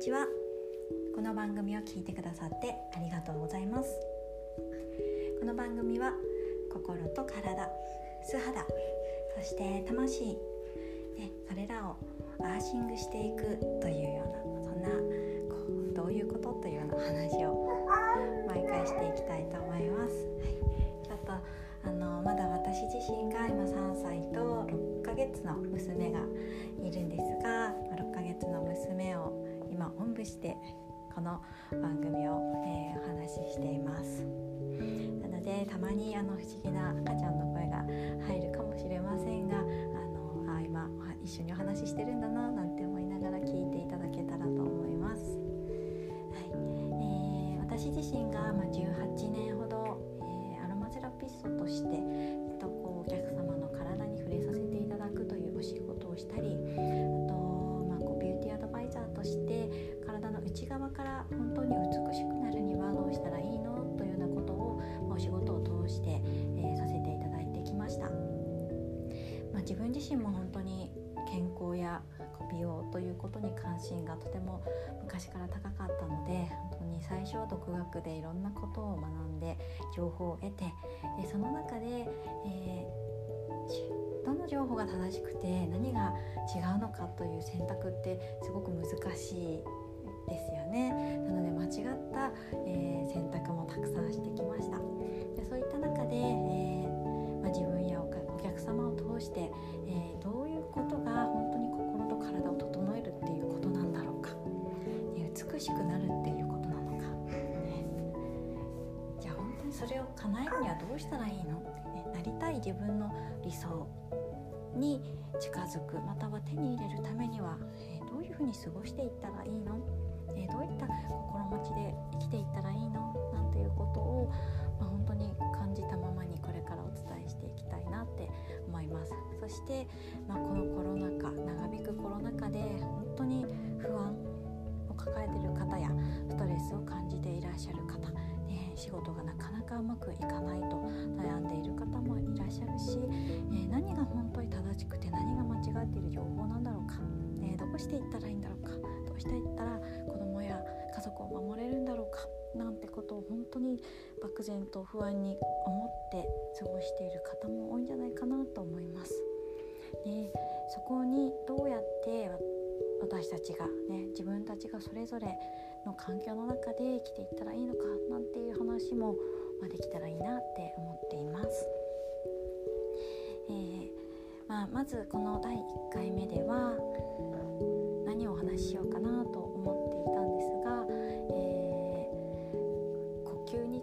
ちは。この番組を聞いてくださってありがとうございます。この番組は心と体素肌そして魂、ね、それらをアーシングしていくというようなそんなこうどういうことというような話を今おんぶしてこの番組を、えー、お話ししています。なのでたまにあの不思議な赤ちゃんの声が入るかもしれませんがあのあ今一緒にお話ししてるんだななんて思いながら聞いていただけたらと思います、はい。えー、私自身が、まあ、18年ほど、えー、アロマセラピストとして、えっと、こうお客様の体に触れさせていただくというお仕事をしたり内側から本当に美しくなるにはどうしたらいいのというようなことを、ま、お仕事を通して、えー、させていただいてきました、まあ、自分自身も本当に健康や美容ということに関心がとても昔から高かったので本当に最初は独学でいろんなことを学んで情報を得てでその中で、えー、どの情報が正しくて何が違うのかという選択ってすごく難しいですよね。なので間違った、えー、選択もたくさんしてきました。でそういった中で、えー、まあ、自分やお客様を通して、えー、どういうことが本当に心と体を整えるっていうことなんだろうか、ね、美しくなるっていうことなのか、ね、じゃあ本当にそれを叶えるにはどうしたらいいの？ってねなりたい自分の理想に近づくまたは手に入れるためには、えー、どういうふうに過ごしていったらいいの？えー、どういった心持ちで生きていったらいいの？なんていうことを、まあ、本当に感じたままにこれからお伝えしていきたいなって思います。そして、まあ、このコロナ禍長引くコロナ禍で本当に不安を抱えている方やストレスを感じていらっしゃる方ね、仕事がなかなかうまくいかないと悩んでいる方もいらっしゃるし、えー、何が本当に正しくて何が間違っている情報なんだろうか、ね、どうしていったらいいんだろうか？どうしていったら守れるんだろうかなんてことを本当に漠然と不安に思って過ごしている方も多いんじゃないかなと思います。でそこにどうやって私たちがね自分たちがそれぞれの環境の中で生きていったらいいのかなんていう話も、ま、できたらいいなって思っています。えーまあ、まずこの第1回目では何をお話ししよう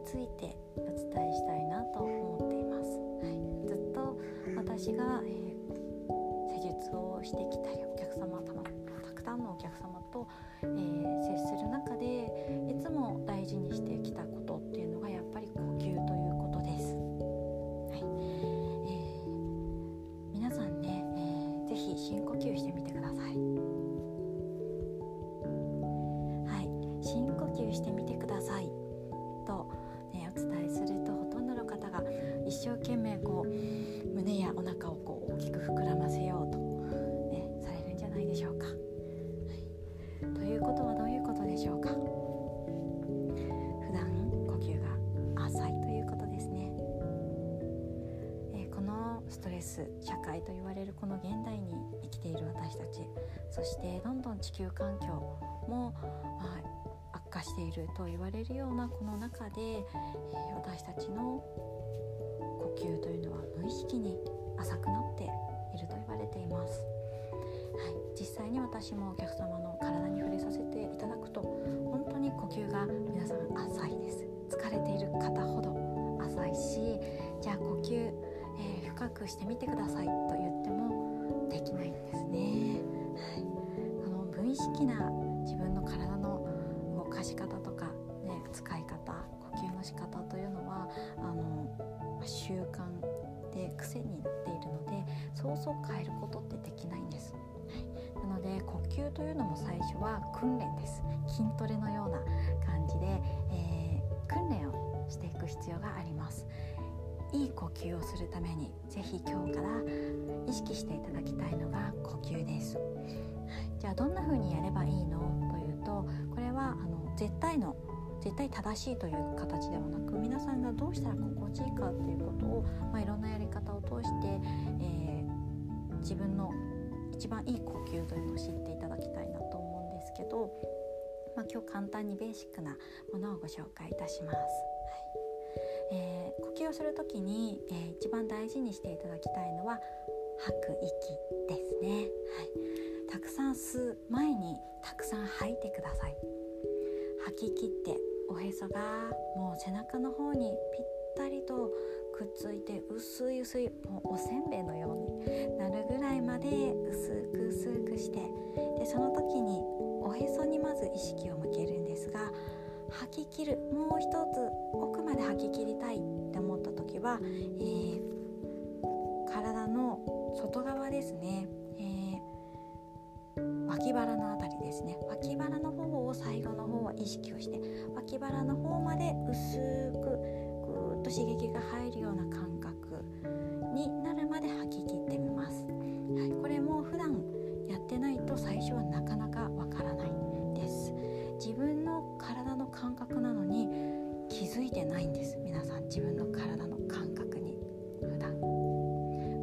ついてお伝えしたいなと思っています。はい、ずっと私が、えー、施術をしてきたりお客様たくさんのお客様と、えー、接する中でいつも大事にしてきたこ一生懸命こう胸やお腹をこう大きく膨らませようと、ね、されるんじゃないでしょうか。はい、ということはどういうことでしょうか普段呼吸が浅いということですね。えー、このストレス社会と言われるこの現代に生きている私たちそしてどんどん地球環境も、まあ、化していると言われるようなこの中で、えー、私たちの呼吸というのは無意識に浅くなっていると言われています、はい、実際に私もお客様の体に触れさせていただくと本当に呼吸が皆さん浅いです。疲れている方ほど浅いしじゃあ呼吸、えー、深くしてみてくださいと言ってもできないんですね、はい、あの無意識なそ変えることってできないんです。はい、なので呼吸というのも最初は訓練です。筋トレのような感じで、えー、訓練をしていく必要があります。いい呼吸をするためにぜひ今日から意識していただきたいのが呼吸です、じゃあどんな風にやればいいの？というどこれはあの絶対の絶対正しいという形ではなく皆さんがどうしたら心地いいかっていうことを、まあ、いろんなやり方を通して、え、自分の一番いい呼吸というのを知っていただきたいなと思うんですけど、まあ、今日簡単にベーシックなものをご紹介いたします。はい。えー、呼吸をする時に、えー、一番大事にしていただきたいのは吐く息ですね、はい、たくさん吸う前にたくさん吐いてください。吐き切っておへそがもう背中の方にぴったりとくっついて薄い薄いもうおせんべいのようになるぐらいまで薄く薄くしてでその時におへそにまず意識を向けるんですが吐き切るもう一つ奥まで吐き切りたいって思った時は、えー、体の外側ですね、えー、脇腹のあたりですね。脇腹の方を最後の方は意識をして脇腹の方まで薄くっと刺激が入るような感覚になるまで吐き切ってみます、はい、これも普段やってないと最初はなかなかわからないです。自分の体の感覚なのに気づいてないんです。皆さん自分の体の感覚に。普段。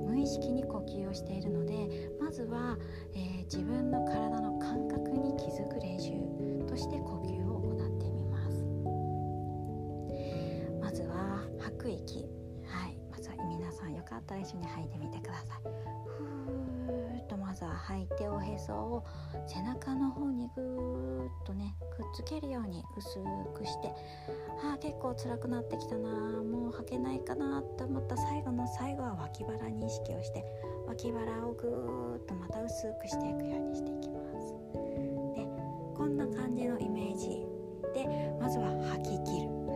無意識に呼吸をしているのでまずは、えー、自分の体の感覚に気づく練習として呼吸を行ってみます。吐く息はい。まずは皆さんよかったら一緒に吐いてみてください。ふーっとまずは吐いておへそを背中の方にぐーっとねくっつけるように薄くして。あー結構辛くなってきたなもう吐けないかなって思った最後の最後は脇腹に意識をして脇腹をぐーっとまた薄くしていくようにしていきます。でこんな感じのイメージでまずは吐き切る。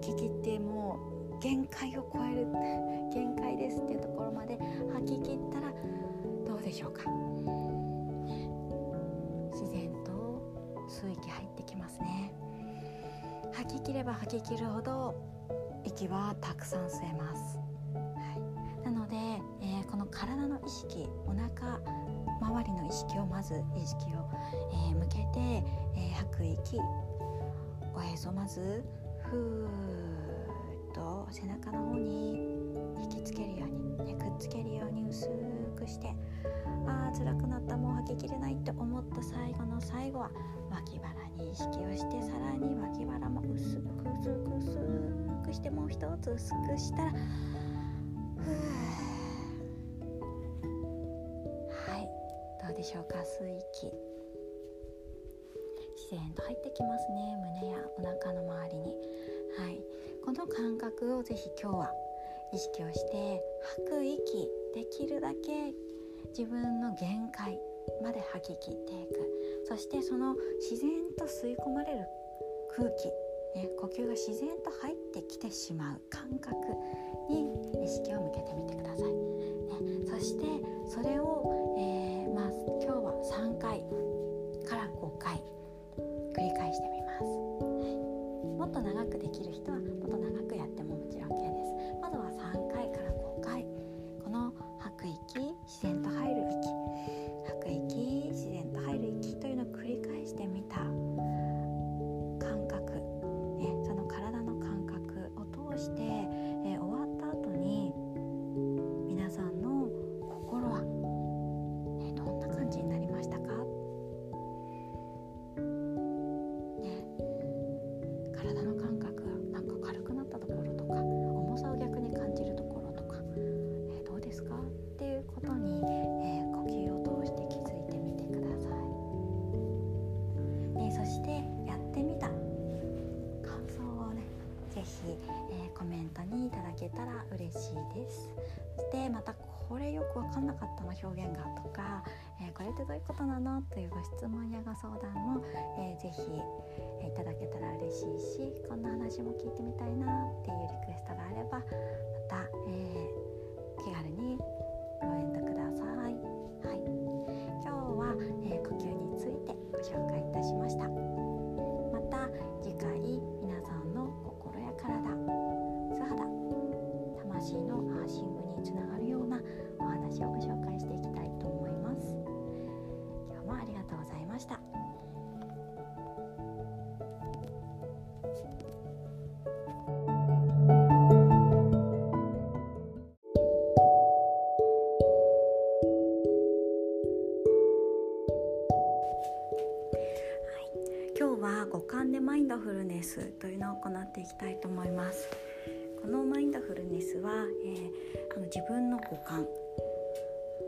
き切ってもう限界を超える限界ですっていうところまで吐き切ったらどうでしょうか。自然と吸う息入ってきますね。吐き切れば吐き切るほど息はたくさん吸えます。はい、なので、えー、この体の意識お腹周りの意識をまず意識を、えー、向けて、えー、吐く息おへそまずふーっと背中の方に引きつけるように、ね、くっつけるように薄くしてあー辛くなったもう吐ききれないって思った最後の最後は脇腹に意識をしてさらに脇腹も薄く薄く薄くしてもう一つ薄くしたらふーでしょうか吸う息自然と入ってきますね胸やお腹の周りにはい。この感覚をぜひ今日は意識をして吐く息できるだけ自分の限界まで吐き切っていく。そしてその自然と吸い込まれる空気、ね、呼吸が自然と入ってきてしまう感覚に意識を向けてみてください、ね、そしてそれを、えーまあ今日は3回から5回繰り返してみます、もっと長くできる人はもっと長くやってももちろん OK です。まずは3表現がとか、えー、これってどういうことなの？というご質問やご相談も、えー、ぜひ、え、いただけたら嬉しいしこんな話も聞いてみたいなっていうリクエストがあればネスというのを行っていきたいと思います。このマインドフルネスは、えー、あの自分の五感。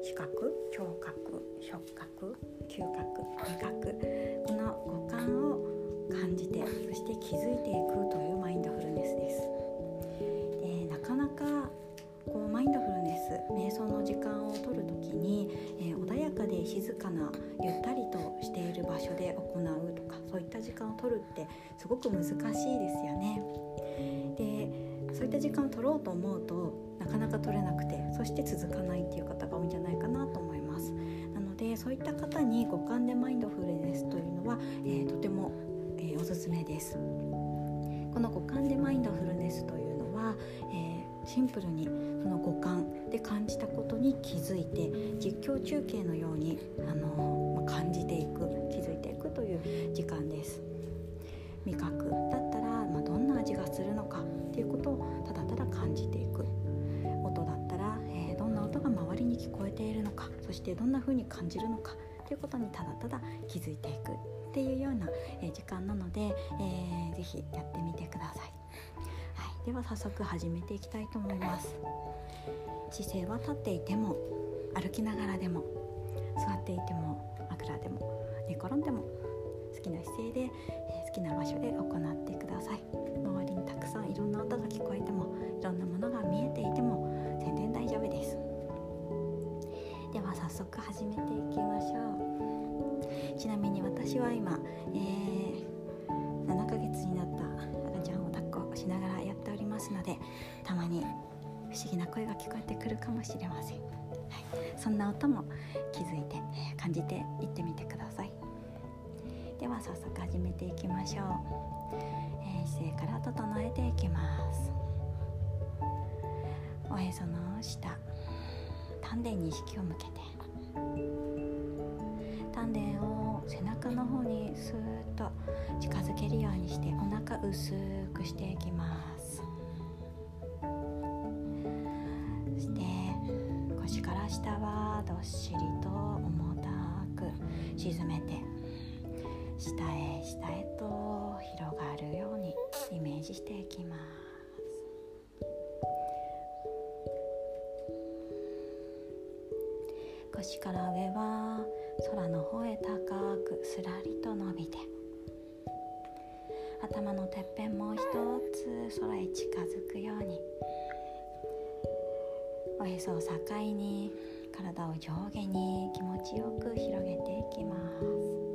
視覚聴覚触覚嗅覚味覚。この五感を感じてそして気づいていくというマインドフルネスです。でなかなかこうマインドフルネス瞑想の時間を取る時に、えー、穏やかで静かなゆったりとしている場所で行う。そういった時間を取るってすごく難しいですよね。でそういった時間を取ろうと思うとなかなか取れなくてそして続かないっていう方が多いんじゃないかなと思います。なのでそういった方に五感でマインドフルネスというのは、えー、とても、えー、おすすめです。この五感でマインドフルネスというのは、えー、シンプルにその五感で感じたことに気づいて実況中継のように、あのまあ、感じていく気づいていくという時間です。味覚だったら、まあ、どんな味がするのかっていうことをただただ感じていく。音だったら、えー、どんな音が周りに聞こえているのか。そしてどんな風に感じるのかということにただただ気づいていく。っていうような、えー、時間なので、えー、ぜひやってみてください、はい、では早速始めていきたいと思います。姿勢は立っていても歩きながらでも座っていても枕でも寝転んでも好きな姿勢で、えー、好きな場所で行ってください。周りにたくさんいろんな音が聞こえてもいろんなものが見えていても全然大丈夫です。では早速始めていきましょう。ちなみに私は今、えー、7ヶ月になった赤ちゃんを抱っこしながらやっておりますのでたまに不思議な声が聞こえてくるかもしれません、はい、そんな音も気づいて、え、感じていってみてください。では早速始めていきましょう、えー、姿勢から整えていきます。おへその下。丹田に意識を向けて。丹田を背中の方にスーッと近づけるようにしてお腹薄くしていきます。そして腰から下はどっしりと重たく沈めて下へ下へと広がるようにイメージしていきます。腰から上は空の方へ高くすらりと伸びて頭のてっぺんもう一つ空へ近づくようにおへそを境に体を上下に気持ちよく広げていきます。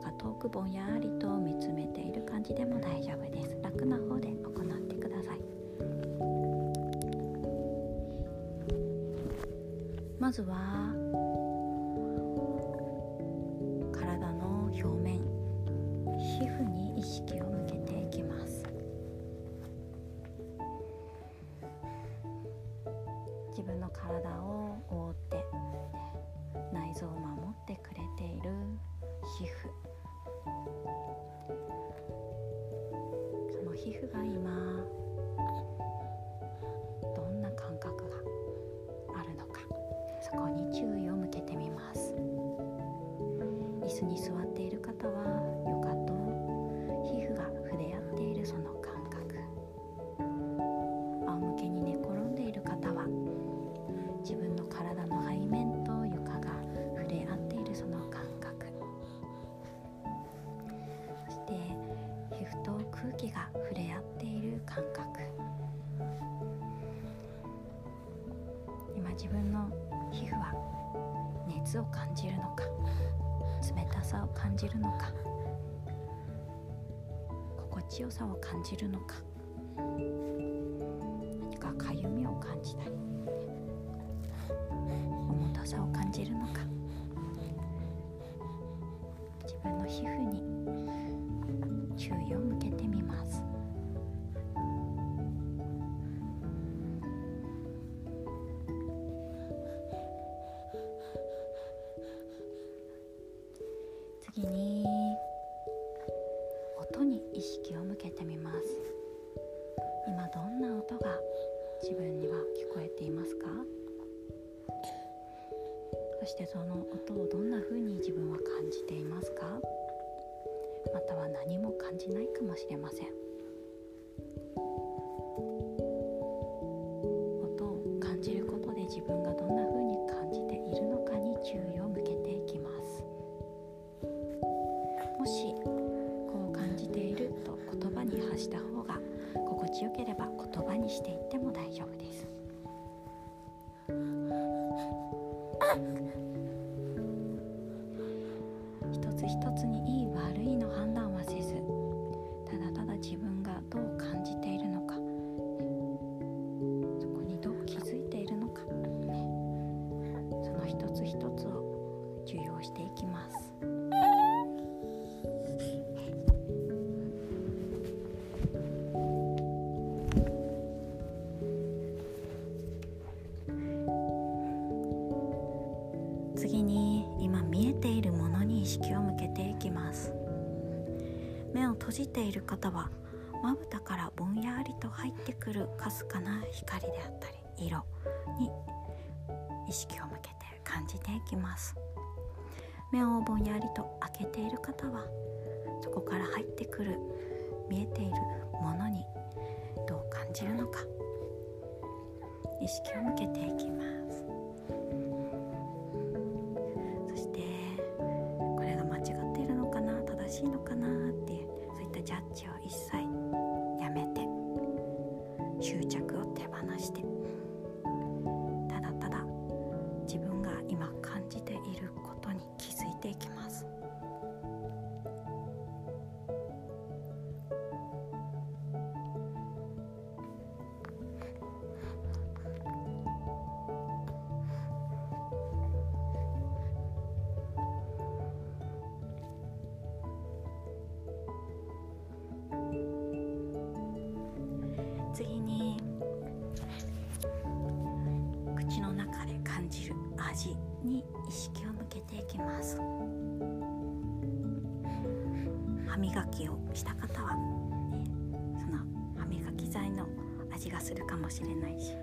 か遠くぼんやりと見つめている感じでも大丈夫です。楽な方で行ってください。まずは熱を感じるのか冷たさを感じるのか心地よさを感じるのか何かかゆみを感じたり重たさを感じるのか自分の皮膚に注意を向け次に音に意識を向けてみます。今どんな音が自分には聞こえていますか？そしてその音をどんな風に自分は感じていますか？または何も感じないかもしれません。じている方はまぶたからぼんやりと入ってくるかすかな光であったり色に意識を向けて感じていきます。目をぼんやりと開けている方はそこから入ってくる見えているものにどう感じるのか意識を向けていきます。味に意識を向けていきます。歯磨きをした方は、ね、その歯磨き剤の味がするかもしれないし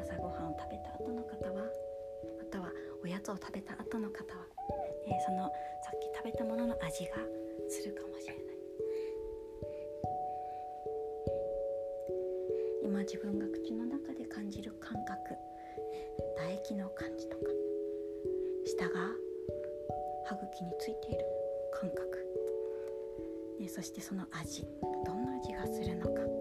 朝ごはんを食べた後の方はまたはおやつを食べた後の方は、ね、そのさっき食べたものの味がするかもしれない。今自分が口の中についている感覚、ね、そしてその味どんな味がするのか。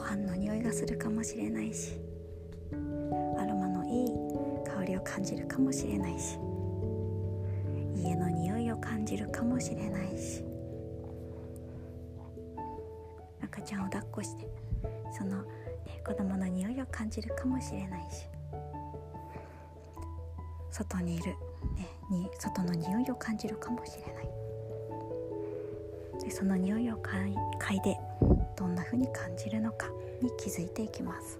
飯の匂いがするかもしれないしアロマのいい香りを感じるかもしれないし家の匂いを感じるかもしれないし。赤ちゃんを抱っこしてその、ね、子供の匂いを感じるかもしれないし。外にいる、ね、に外の匂いを感じるかもしれない。でその匂いを嗅い嗅いでどんな風に感じるのかに気づいていきます。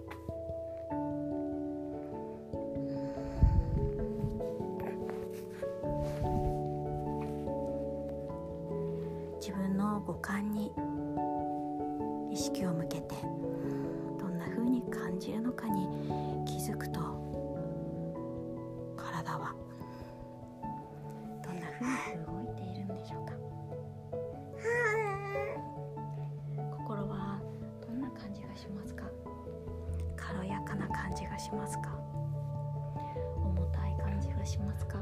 軽やかな感じがしますか？重たい感じがしますか？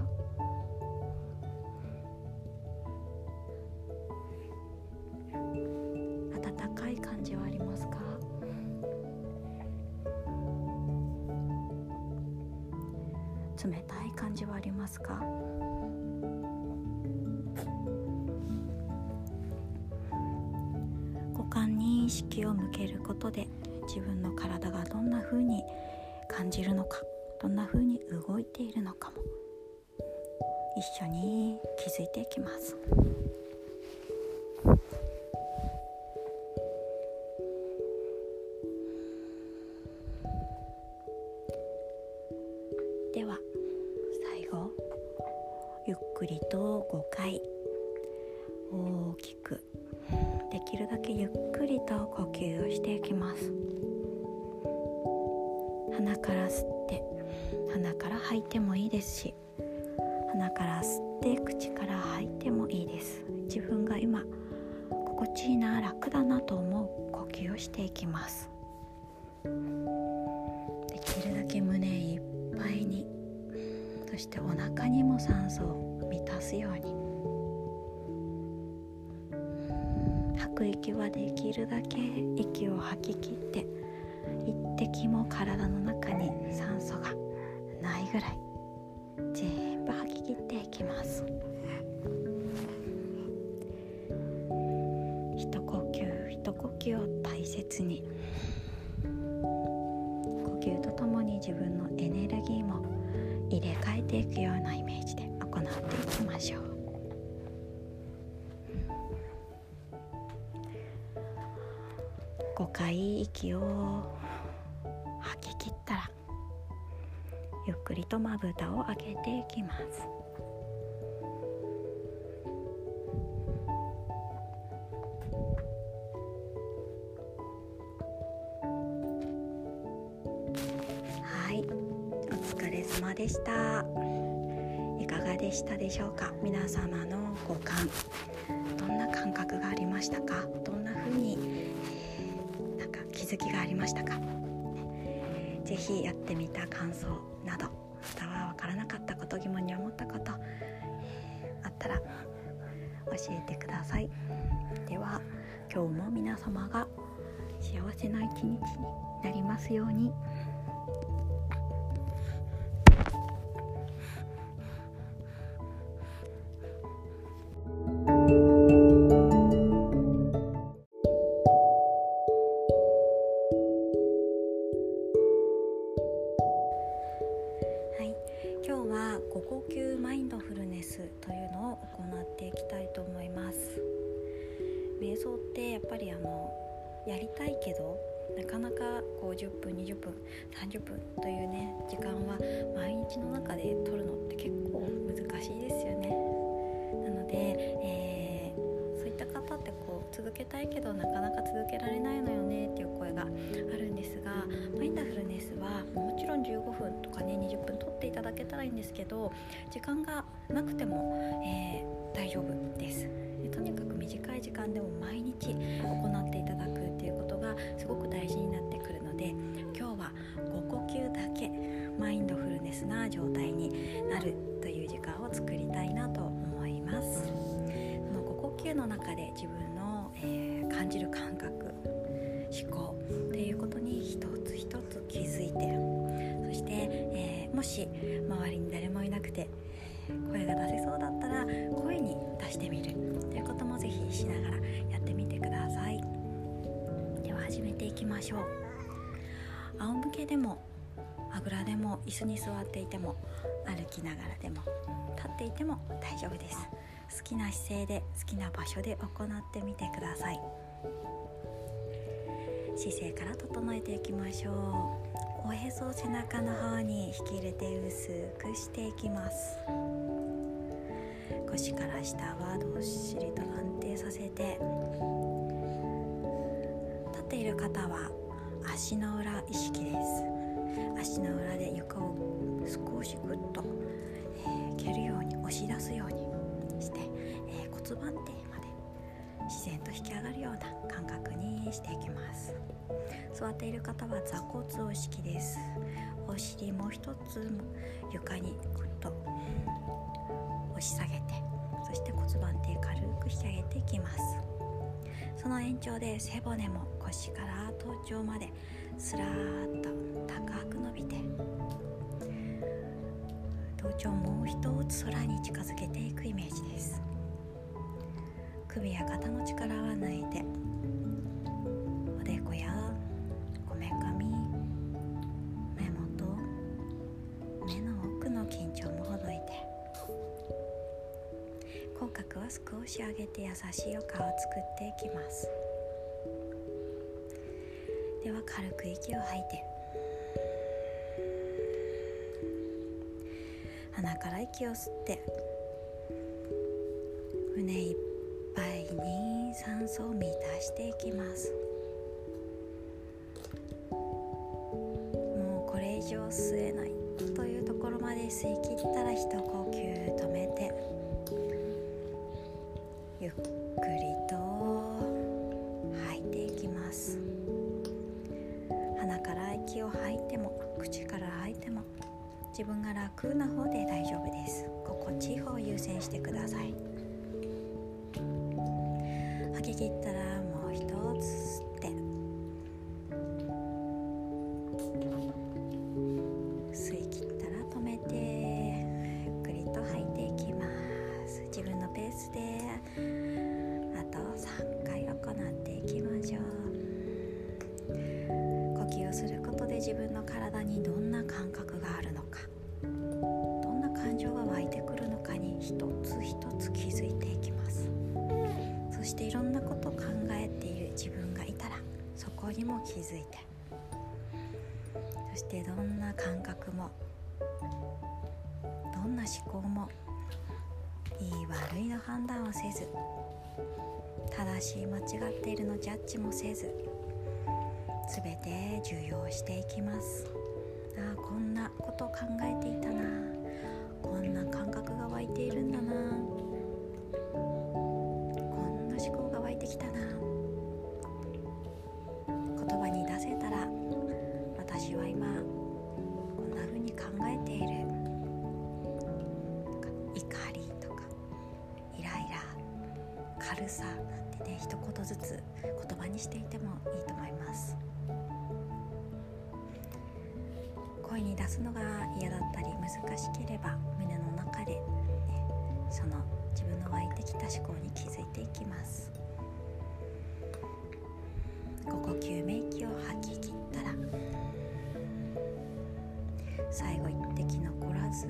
温かい感じはありますか？冷たい感じはありますか？五感に意識を向けることでがどんな風に感じるのかどんな風に動いているのかも一緒に気づいていきます。では最後ゆっくりと5回大きくできるだけゆっくりと呼吸をしていきます。鼻から吸って鼻から吐いてもいいですし鼻から吸って口から吐いてもいいです。自分が今心地いいな楽だなと思う呼吸をしていきます。できるだけ胸いっぱいにそしてお腹にも酸素を満たすように。吐く息はできるだけ息を吐き切って滴も体の中に酸素がないぐらい全部吐き切っていきます。一呼吸一呼吸を大切に。呼吸とともに自分のエネルギーも入れ替えていくようなイメージで行っていきましょう。5回息をくりとまぶたを開けていきます。はいお疲れ様でした。いかがでしたでしょうか？皆様の五感どんな感覚がありましたか？どんな風に、えー、なんか気づきがありましたか？ぜひやってみた感想などと疑問に思ったこと、あったら教えてくださいでは今日も皆様が幸せな一日になりますように。なくても、えー、大丈夫です。でとにかく短い時間でも毎日行っていただくっていうことがすごく大事になってくるので今日は5呼吸だけマインドフルネスな状態になるという時間を作りたいなと思います。その5呼吸の中で自分の、えー、感じる感覚思考っていうことに一つ一つ気づいてそして、えー、もし周りに誰もいなくて声が出せそうだったら声に出してみる。ということもぜひしながらやってみてください。では始めていきましょう。仰向けでもあぐらでも椅子に座っていても歩きながらでも立っていても大丈夫です。好きな姿勢で好きな場所で行ってみてください。姿勢から整えていきましょう。おへそを背中の方に引き入れて薄くしていきます。腰から下はどっしりと安定させて。立っている方は足の裏意識です。足の裏で床を少しグッと、えー、蹴るように押し出すようにして、えー、骨盤底然と引き上がるような感覚にしていきます。座っている方は座骨を式です。お尻も一つ床にぐっと押し下げてそして骨盤底軽く引き上げていきます。その延長で背骨も腰から頭頂まですらーっと高く伸びて頭頂もう一つ空に近づけていくイメージです。首や肩の力は抜いておでこやこめかみ目元目の奥の緊張もほどいて口角は少し上げて優しいお顔を作っていきます。では軽く息を吐いて鼻から息を吸って胸いっぱいに酸素を満たしていきます。もうこれ以上吸えないというところまで吸い切ったら一呼吸止めてゆっくりと吐いていきます。鼻から息を吐いても口から吐いても自分が楽な方で吐き切ったらもう一つ。づいて。そしてどんな感覚もどんな思考もいい悪いの判断をせず正しい間違っているのジャッジもせず全て受容していきます。あこんなことを考えていたな。こんな感覚が湧いているんだな。こんな思考が湧いてきたな。軽さなんてね一言ずつ言葉にしていてもいいと思います。声に出すのが嫌だったり難しければ胸の中で、ね、その自分の湧いてきた思考に気づいていきます。5呼吸目息を吐き切ったら最後一滴残らず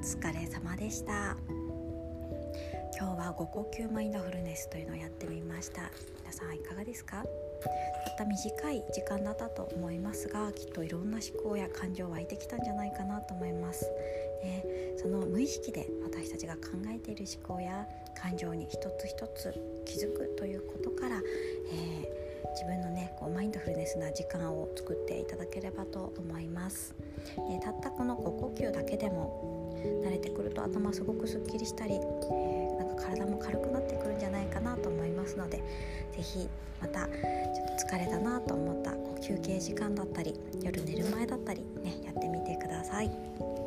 疲れ様でした。今日は5呼吸マインドフルネスというのをやってみました。皆さんいかがですか？たった短い時間だったと思いますがきっといろんな思考や感情湧いてきたんじゃないかなと思います、ね、その無意識で私たちが考えている思考や感情に一つ一つ気づくということから、えー、自分のねこうマインドフルネスな時間を作っていただければと思います、え、たったこの5呼吸だけでも慣れてくると頭すごくすっきりしたり、なんか体も軽くなってくるんじゃないかなと思いますので是非またちょっと疲れたなと思った休憩時間だったり夜寝る前だったりねやってみてください。